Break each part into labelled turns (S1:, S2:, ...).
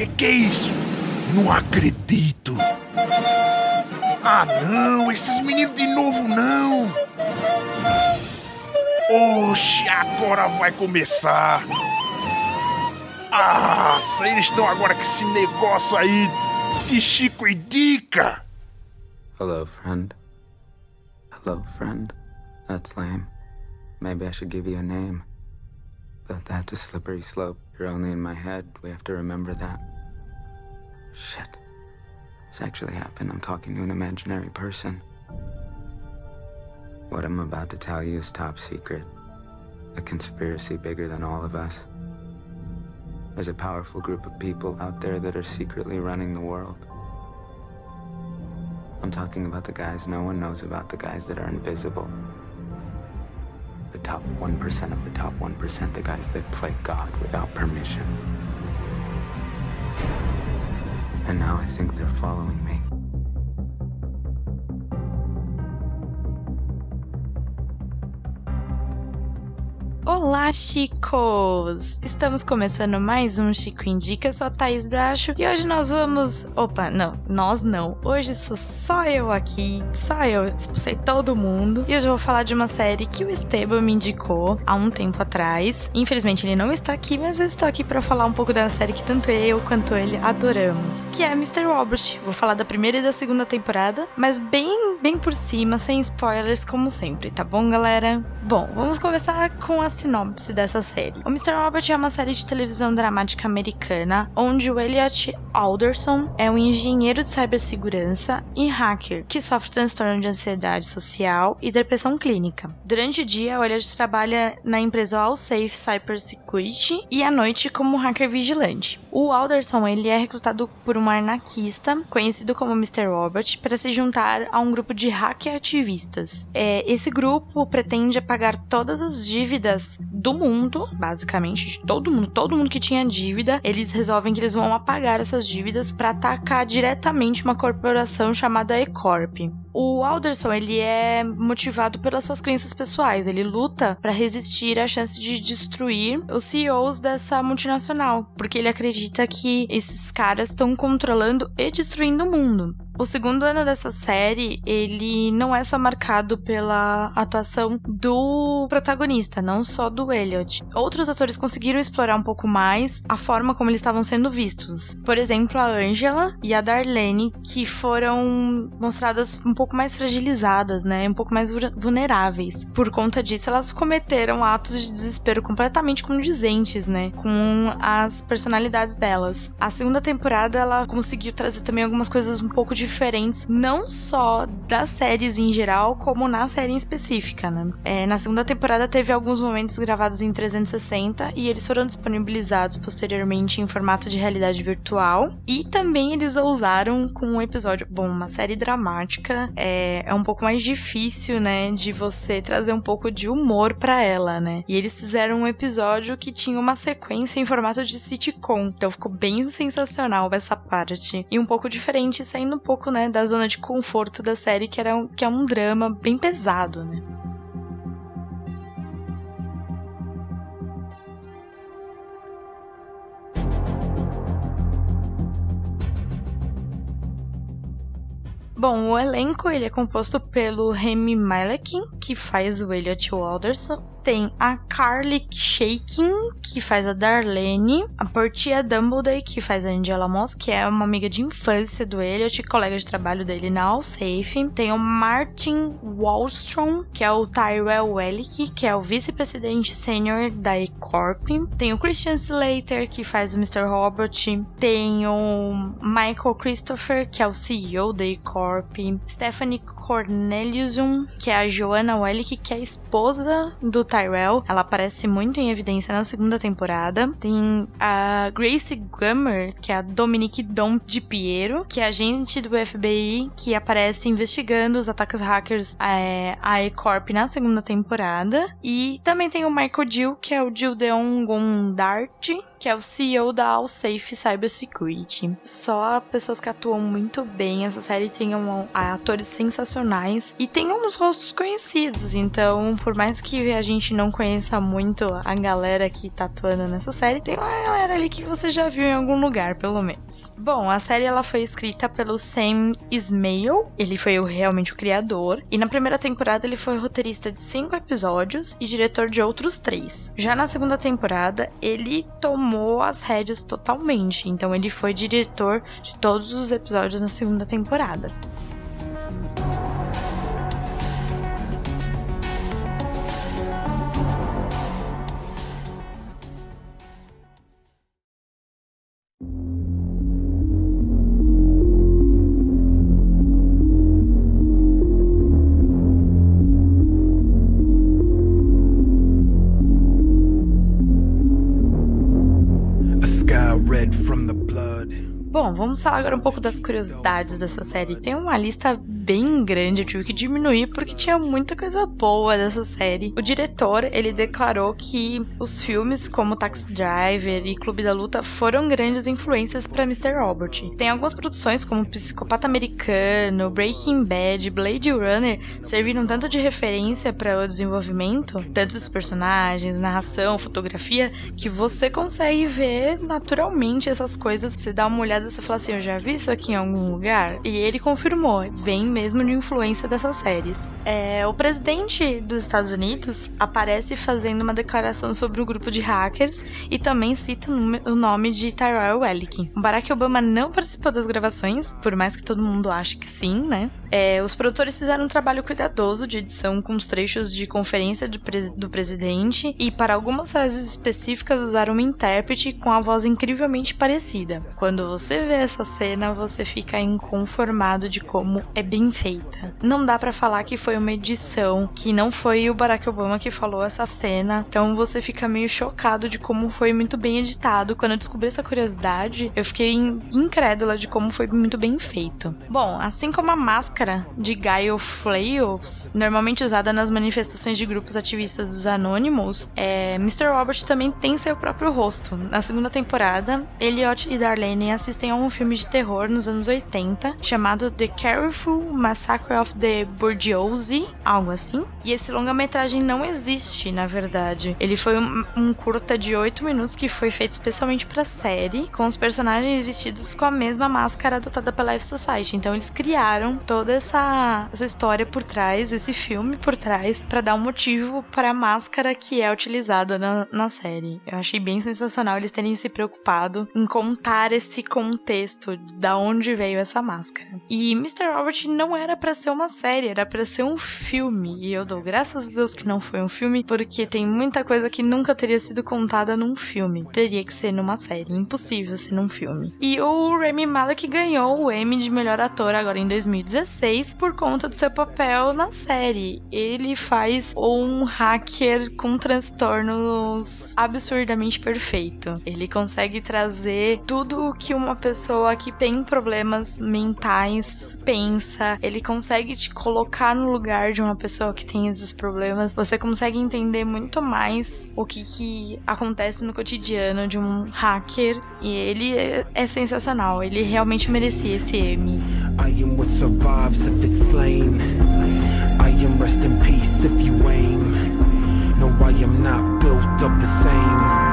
S1: Que que é isso? Não acredito. Ah, não, esses meninos de novo não. Oxe, agora vai começar. Ah, eles estão agora com esse negócio aí de Chico e Dica.
S2: Hello, friend. Hello, friend. That's lame. Maybe I should give you a name. But that's a slippery slope. You're only in my head. We have to remember that. Shit. This actually happened. I'm talking to an imaginary person. What I'm about to tell you is top secret. A conspiracy bigger than all of us. There's a powerful group of people out there that are secretly running the world. I'm talking about the guys no one knows about, the guys that are invisible. The top 1% of the top 1%, the guys that play God without permission. And now I think they're following me.
S3: Olá, chicos! Estamos começando mais um Chico Indica, eu sou a Thaís Bracho e hoje nós vamos. Opa, não, nós não. Hoje sou só eu aqui, só eu, expulsei todo mundo e hoje eu vou falar de uma série que o Esteban me indicou há um tempo atrás. Infelizmente ele não está aqui, mas eu estou aqui para falar um pouco da série que tanto eu quanto ele adoramos, que é Mr. Robert. Vou falar da primeira e da segunda temporada, mas bem, bem por cima, sem spoilers, como sempre, tá bom, galera? Bom, vamos começar com a sinopse dessa série. O Mr. Robert é uma série de televisão dramática americana onde o Elliot Alderson é um engenheiro de cibersegurança e hacker que sofre transtorno de ansiedade social e depressão clínica. Durante o dia, o Elliot trabalha na empresa Allsafe Cybersecurity e à noite como hacker vigilante. O Alderson ele é recrutado por um anarquista conhecido como Mr. Robert para se juntar a um grupo de hacker ativistas. É, esse grupo pretende apagar todas as dívidas do mundo, basicamente, de todo mundo, todo mundo que tinha dívida, eles resolvem que eles vão apagar essas dívidas para atacar diretamente uma corporação chamada E-Corp. O Alderson, ele é motivado pelas suas crenças pessoais, ele luta para resistir à chance de destruir os CEOs dessa multinacional, porque ele acredita que esses caras estão controlando e destruindo o mundo. O segundo ano dessa série, ele não é só marcado pela atuação do protagonista, não só do Elliot. Outros atores conseguiram explorar um pouco mais a forma como eles estavam sendo vistos. Por exemplo, a Angela e a Darlene, que foram mostradas um pouco mais fragilizadas, né? Um pouco mais vulneráveis. Por conta disso, elas cometeram atos de desespero completamente condizentes, né? Com as personalidades delas. A segunda temporada, ela conseguiu trazer também algumas coisas um pouco diferentes não só das séries em geral, como na série em específica, né? É, na segunda temporada teve alguns momentos gravados em 360 e eles foram disponibilizados posteriormente em formato de realidade virtual. E também eles ousaram com um episódio. Bom, uma série dramática é, é um pouco mais difícil, né? De você trazer um pouco de humor para ela, né? E eles fizeram um episódio que tinha uma sequência em formato de sitcom. Então ficou bem sensacional essa parte. E um pouco diferente, saindo um pouco né, da zona de conforto da série, que, era um, que é um drama bem pesado, né? Bom, o elenco ele é composto pelo Remy Malek, que faz o Elliot Walderson, tem a Carly Shaking, que faz a Darlene, a Portia Dumbledore, que faz a Angela Moss, que é uma amiga de infância do Elliot, colega de trabalho dele na Allsafe. Tem o Martin Wallstrom, que é o Tyrell Wellick, que é o vice-presidente sênior da E-Corp. Tem o Christian Slater, que faz o Mr. Robert. Tem o Michael Christopher, que é o CEO da E-Corp. Stephanie Corneliusum, que é a Joanna Wellick, que é a esposa do Tyrell. Ela aparece muito em evidência na segunda temporada. Tem a Grace Gummer, que é a Dominique Dom de Piero, que é agente do FBI que aparece investigando os ataques hackers é, à E-Corp na segunda temporada. E também tem o Michael Dill, que é o Jill Deon Gondart, que é o CEO da All Safe Cybersecurity. Só pessoas que atuam muito bem. Essa série tem um, atores sensacionais e tem uns rostos conhecidos. Então, por mais que a gente não conheça muito a galera que tá atuando nessa série, tem uma galera ali que você já viu em algum lugar, pelo menos. Bom, a série ela foi escrita pelo Sam Ismail. Ele foi realmente o criador. E na primeira temporada ele foi roteirista de cinco episódios e diretor de outros três. Já na segunda temporada, ele tomou as rédeas totalmente. Então ele foi diretor de todos os episódios na segunda temporada. Vamos falar agora um pouco das curiosidades dessa série. Tem uma lista bem grande, eu tive que diminuir porque tinha muita coisa boa dessa série. O diretor, ele declarou que os filmes como Taxi Driver e Clube da Luta foram grandes influências para Mr. Robert. Tem algumas produções como Psicopata Americano, Breaking Bad, Blade Runner serviram tanto de referência para o desenvolvimento, tanto dos personagens, narração, fotografia, que você consegue ver naturalmente essas coisas. Você dá uma olhada e você fala assim, eu já vi isso aqui em algum lugar? E ele confirmou, vem mesmo mesmo de influência dessas séries. É, o presidente dos Estados Unidos aparece fazendo uma declaração sobre o grupo de hackers e também cita o nome de Tyrell Wellick. Barack Obama não participou das gravações, por mais que todo mundo ache que sim, né? É, os produtores fizeram um trabalho cuidadoso de edição com os trechos de conferência do, pres do presidente e, para algumas frases específicas, usaram uma intérprete com a voz incrivelmente parecida. Quando você vê essa cena, você fica inconformado de como é bem feita. Não dá para falar que foi uma edição, que não foi o Barack Obama que falou essa cena, então você fica meio chocado de como foi muito bem editado. Quando eu descobri essa curiosidade, eu fiquei incrédula de como foi muito bem feito. Bom, assim como a máscara de Guile Flails, normalmente usada nas manifestações de grupos ativistas dos Anonymous, é, Mr. Robert também tem seu próprio rosto. Na segunda temporada, Elliot e Darlene assistem a um filme de terror nos anos 80 chamado The Careful Massacre of the Bourgeoisie, algo assim. E esse longa-metragem não existe, na verdade. Ele foi um, um curta de 8 minutos que foi feito especialmente para série, com os personagens vestidos com a mesma máscara adotada pela Life Society. Então eles criaram toda toda essa, essa história por trás, esse filme por trás, para dar um motivo para a máscara que é utilizada na, na série. Eu achei bem sensacional eles terem se preocupado em contar esse contexto da onde veio essa máscara. E Mr. Robert não era para ser uma série, era para ser um filme. E eu dou graças a Deus que não foi um filme, porque tem muita coisa que nunca teria sido contada num filme. Teria que ser numa série, impossível ser num filme. E o Remy Malek ganhou o Emmy de melhor ator agora em 2016 2016 por conta do seu papel na série. Ele faz um hacker com transtornos absurdamente perfeito. Ele consegue trazer tudo o que uma pessoa que tem problemas mentais pensa. Ele consegue te colocar no lugar de uma pessoa que tem esses problemas. Você consegue entender muito mais o que, que acontece no cotidiano de um hacker. E ele é, é sensacional. Ele realmente merecia esse Emmy. I am what survives if it's slain. I am rest in peace if you aim. No, I am not built the same.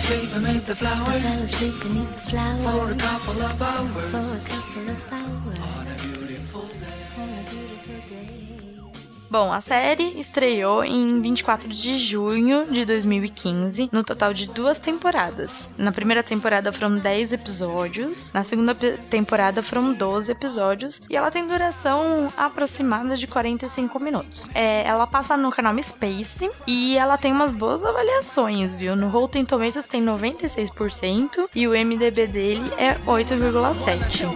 S3: Asleep beneath the flowers. Fell asleep beneath the flowers. For a couple of hours. For a couple of hours. Bom, a série estreou em 24 de junho de 2015, no total de duas temporadas. Na primeira temporada foram 10 episódios, na segunda temporada foram 12 episódios, e ela tem duração aproximada de 45 minutos. É, ela passa no canal Space e ela tem umas boas avaliações, viu? No Rotten Tomatoes tem 96% e o MDB dele é 8,7.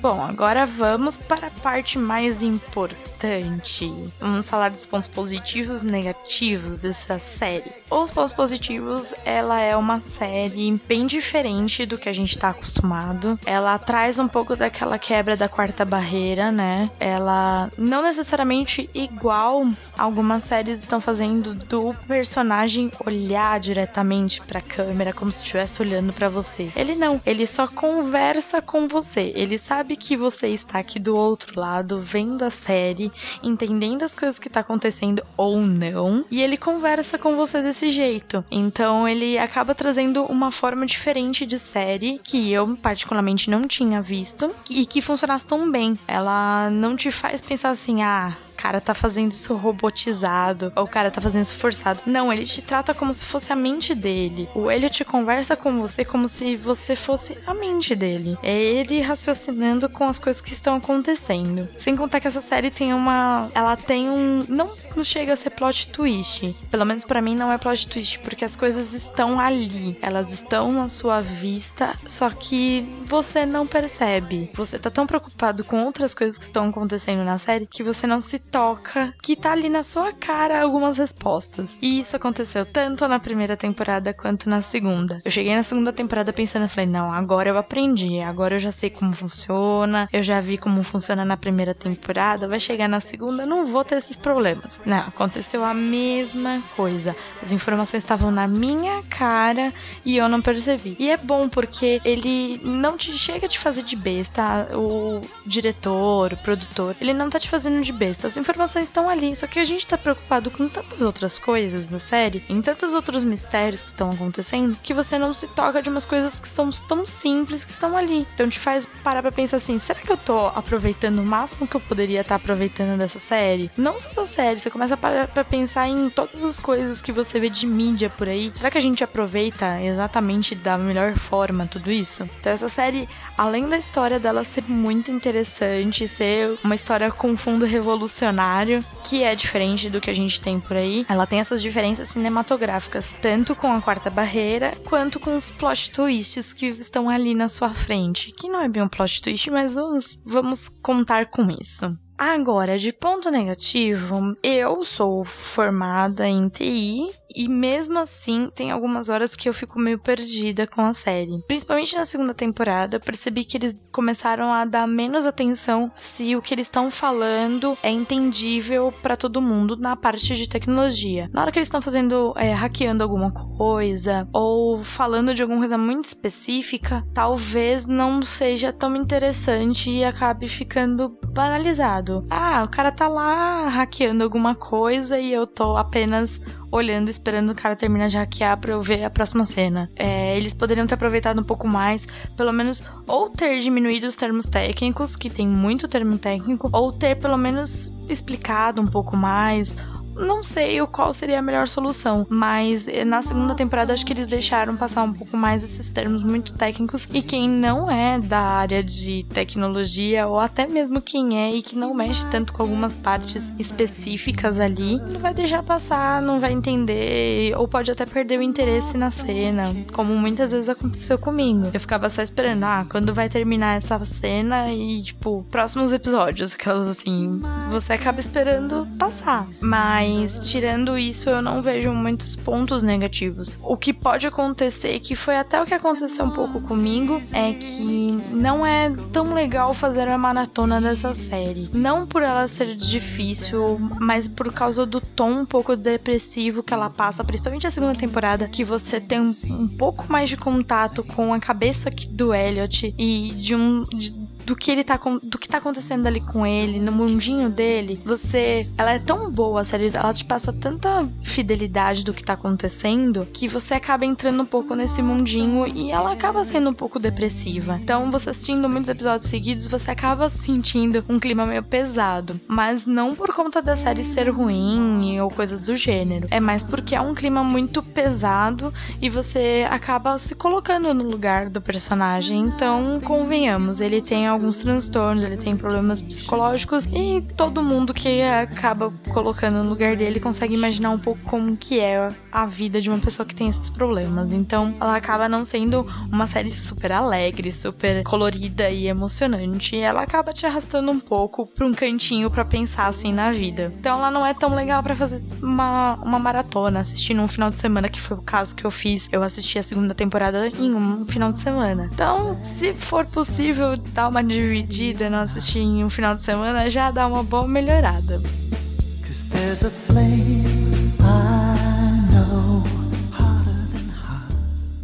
S3: Bom, agora vamos para a parte mais importante. Vamos falar dos pontos positivos e negativos dessa série. Os pontos positivos, ela é uma série bem diferente do que a gente tá acostumado. Ela traz um pouco daquela quebra da quarta barreira, né? Ela não necessariamente igual algumas séries estão fazendo do personagem olhar diretamente para a câmera como se estivesse olhando para você. Ele não, ele só conversa com você. Ele sabe que você está aqui do outro lado vendo a série, entendendo as coisas que tá acontecendo ou não, e ele conversa com você desse jeito. Então ele acaba trazendo uma forma diferente de série que eu particularmente não tinha visto e que funcionasse tão bem. Ela não te faz pensar assim, ah, cara tá fazendo isso robotizado, ou o cara tá fazendo isso forçado. Não, ele te trata como se fosse a mente dele. O Elliot conversa com você como se você fosse a mente dele. É ele raciocinando com as coisas que estão acontecendo. Sem contar que essa série tem uma. Ela tem um. Não, não chega a ser plot twist. Pelo menos para mim não é plot twist, porque as coisas estão ali. Elas estão na sua vista, só que você não percebe. Você tá tão preocupado com outras coisas que estão acontecendo na série que você não se toca que tá ali na sua cara algumas respostas. E isso aconteceu tanto na primeira temporada quanto na segunda. Eu cheguei na segunda temporada pensando, falei, não, agora eu aprendi, agora eu já sei como funciona, eu já vi como funciona na primeira temporada, vai chegar na segunda, não vou ter esses problemas. Não, aconteceu a mesma coisa. As informações estavam na minha cara e eu não percebi. E é bom porque ele não te chega a te fazer de besta, o diretor, o produtor, ele não tá te fazendo de besta. As informações estão ali, só que a gente tá preocupado com tantas outras coisas na série, em tantos outros mistérios que estão acontecendo, que você não se toca de umas coisas que estão tão simples que estão ali. Então te faz parar pra pensar assim: será que eu tô aproveitando o máximo que eu poderia estar tá aproveitando dessa série? Não só da série, você começa a parar pra pensar em todas as coisas que você vê de mídia por aí. Será que a gente aproveita exatamente da melhor forma tudo isso? Então essa série, além da história dela ser muito interessante, ser uma história com fundo revolucionário, que é diferente do que a gente tem por aí. Ela tem essas diferenças cinematográficas, tanto com a quarta barreira, quanto com os plot twists que estão ali na sua frente. Que não é bem um plot twist, mas vamos, vamos contar com isso. Agora, de ponto negativo, eu sou formada em TI e mesmo assim tem algumas horas que eu fico meio perdida com a série. Principalmente na segunda temporada, percebi que eles começaram a dar menos atenção se o que eles estão falando é entendível para todo mundo na parte de tecnologia. Na hora que eles estão fazendo, é, hackeando alguma coisa ou falando de alguma coisa muito específica, talvez não seja tão interessante e acabe ficando banalizado. Ah, o cara tá lá hackeando alguma coisa e eu tô apenas olhando, esperando o cara terminar de hackear pra eu ver a próxima cena. É, eles poderiam ter aproveitado um pouco mais, pelo menos, ou ter diminuído os termos técnicos, que tem muito termo técnico, ou ter pelo menos explicado um pouco mais, não sei o qual seria a melhor solução, mas eh, na segunda temporada acho que eles deixaram passar um pouco mais esses termos muito técnicos e quem não é da área de tecnologia ou até mesmo quem é e que não mexe tanto com algumas partes específicas ali, não vai deixar passar, não vai entender ou pode até perder o interesse na cena, como muitas vezes aconteceu comigo. Eu ficava só esperando, ah, quando vai terminar essa cena e tipo, próximos episódios, aquelas assim, você acaba esperando passar. Mas mas tirando isso, eu não vejo muitos pontos negativos. O que pode acontecer, que foi até o que aconteceu um pouco comigo, é que não é tão legal fazer a maratona dessa série. Não por ela ser difícil, mas por causa do tom um pouco depressivo que ela passa, principalmente a segunda temporada, que você tem um, um pouco mais de contato com a cabeça do Elliot e de um. De, do que ele tá do que tá acontecendo ali com ele, no mundinho dele, você, ela é tão boa a série, ela te passa tanta fidelidade do que tá acontecendo que você acaba entrando um pouco nesse mundinho e ela acaba sendo um pouco depressiva. Então, você assistindo muitos episódios seguidos, você acaba sentindo um clima meio pesado, mas não por conta da série ser ruim ou coisas do gênero. É mais porque é um clima muito pesado e você acaba se colocando no lugar do personagem. Então, convenhamos, ele tem alguns transtornos, ele tem problemas psicológicos e todo mundo que acaba colocando no lugar dele consegue imaginar um pouco como que é a vida de uma pessoa que tem esses problemas. Então, ela acaba não sendo uma série super alegre, super colorida e emocionante. Ela acaba te arrastando um pouco para um cantinho para pensar assim na vida. Então, ela não é tão legal para fazer uma, uma maratona, assistir num final de semana, que foi o caso que eu fiz. Eu assisti a segunda temporada em um final de semana. Então, se for possível dar uma dividida, não assistir em um final de semana, já dá uma boa melhorada.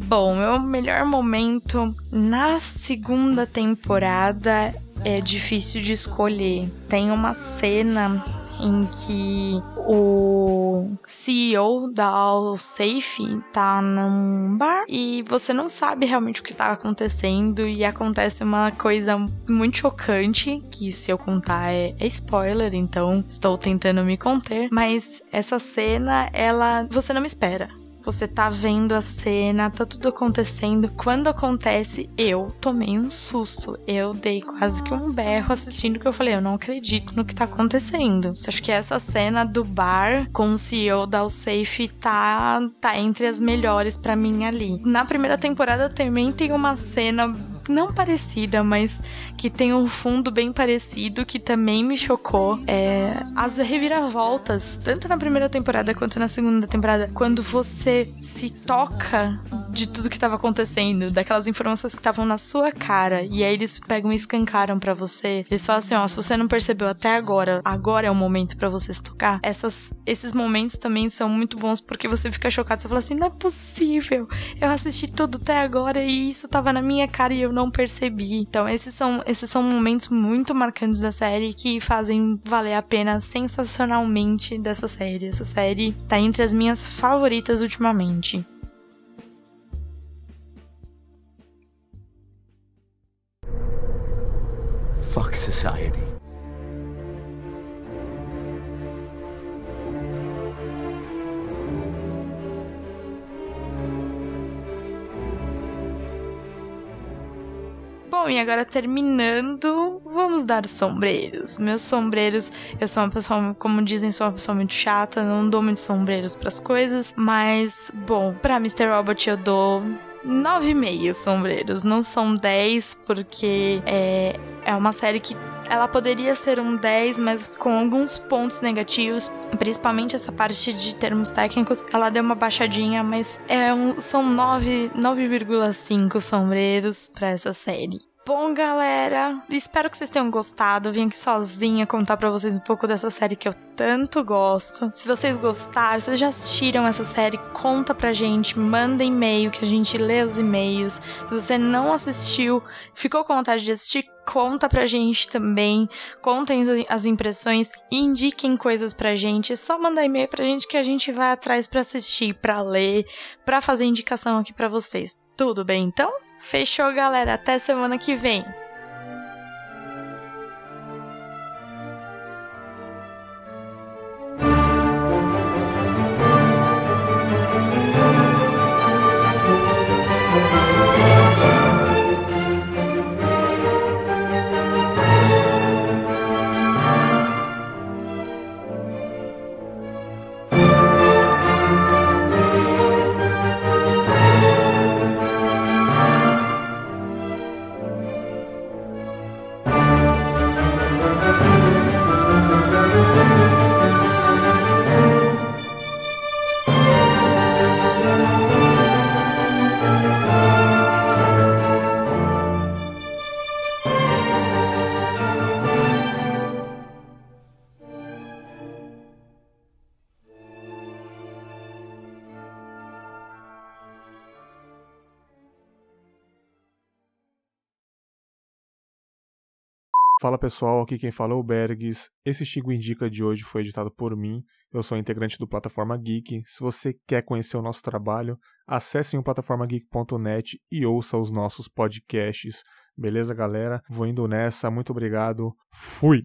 S3: Bom, meu melhor momento na segunda temporada é difícil de escolher. Tem uma cena em que o CEO da AllSafe tá num bar e você não sabe realmente o que tá acontecendo e acontece uma coisa muito chocante, que se eu contar é, é spoiler, então estou tentando me conter, mas essa cena, ela você não me espera. Você tá vendo a cena, tá tudo acontecendo. Quando acontece, eu tomei um susto. Eu dei quase que um berro assistindo que eu falei, eu não acredito no que tá acontecendo. Acho que essa cena do bar com o CEO da Safe tá tá entre as melhores para mim ali. Na primeira temporada também tem uma cena não parecida, mas que tem um fundo bem parecido, que também me chocou. É, as reviravoltas, tanto na primeira temporada quanto na segunda temporada, quando você se toca de tudo que estava acontecendo, daquelas informações que estavam na sua cara, e aí eles pegam e escancaram para você. Eles falam assim: ó, se você não percebeu até agora, agora é o momento para você se tocar. Essas, esses momentos também são muito bons porque você fica chocado, você fala assim: não é possível, eu assisti tudo até agora e isso tava na minha cara e eu não percebi. Então, esses são, esses são momentos muito marcantes da série que fazem valer a pena sensacionalmente dessa série. Essa série tá entre as minhas favoritas ultimamente.
S1: Society.
S3: Bom, e agora terminando, vamos dar sombreiros. Meus sombreiros, eu sou uma pessoa, como dizem, sou uma pessoa muito chata, não dou muitos sombreiros para as coisas, mas, bom, para Mr. Robot eu dou 9,5 sombreiros. Não são 10, porque é, é uma série que ela poderia ser um 10, mas com alguns pontos negativos, principalmente essa parte de termos técnicos, ela deu uma baixadinha, mas é um, são 9,5 sombreiros para essa série. Bom, galera, espero que vocês tenham gostado. Eu vim aqui sozinha contar para vocês um pouco dessa série que eu tanto gosto. Se vocês gostaram, vocês já assistiram essa série, conta pra gente, manda e-mail que a gente lê os e-mails. Se você não assistiu, ficou com vontade de assistir, conta pra gente também, contem as impressões, indiquem coisas pra gente, é só mandar e-mail pra gente que a gente vai atrás para assistir, para ler, para fazer indicação aqui para vocês. Tudo bem então? Fechou, galera. Até semana que vem.
S4: Fala pessoal, aqui quem fala é o Bergs. Esse Chico Indica de hoje foi editado por mim. Eu sou integrante do Plataforma Geek. Se você quer conhecer o nosso trabalho, acesse o plataformageek.net e ouça os nossos podcasts. Beleza, galera? Vou indo nessa. Muito obrigado. Fui!